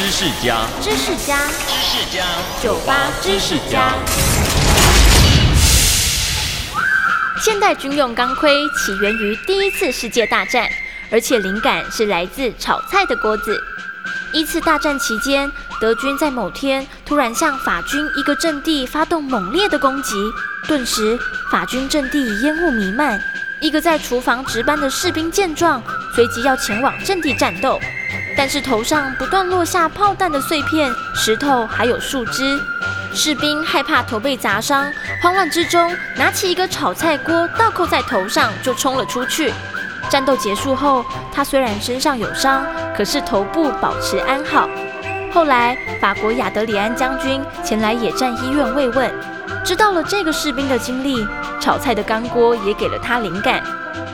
知识家，知识家，知识家，酒吧知识家。现代军用钢盔起源于第一次世界大战，而且灵感是来自炒菜的锅子。一次大战期间，德军在某天突然向法军一个阵地发动猛烈的攻击，顿时法军阵地烟雾弥漫。一个在厨房值班的士兵见状，随即要前往阵地战斗，但是头上不断落下炮弹的碎片、石头还有树枝，士兵害怕头被砸伤，慌乱之中拿起一个炒菜锅倒扣在头上就冲了出去。战斗结束后，他虽然身上有伤，可是头部保持安好。后来法国亚德里安将军前来野战医院慰问，知道了这个士兵的经历。炒菜的钢锅也给了他灵感，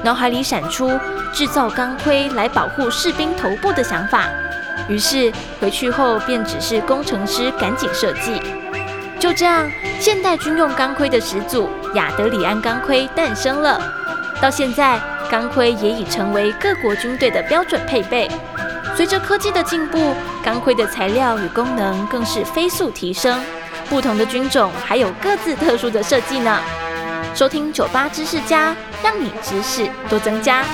脑海里闪出制造钢盔来保护士兵头部的想法。于是回去后便指示工程师赶紧设计。就这样，现代军用钢盔的始祖亚德里安钢盔诞生了。到现在，钢盔也已成为各国军队的标准配备。随着科技的进步，钢盔的材料与功能更是飞速提升。不同的军种还有各自特殊的设计呢。收听酒吧知识家，让你知识多增加。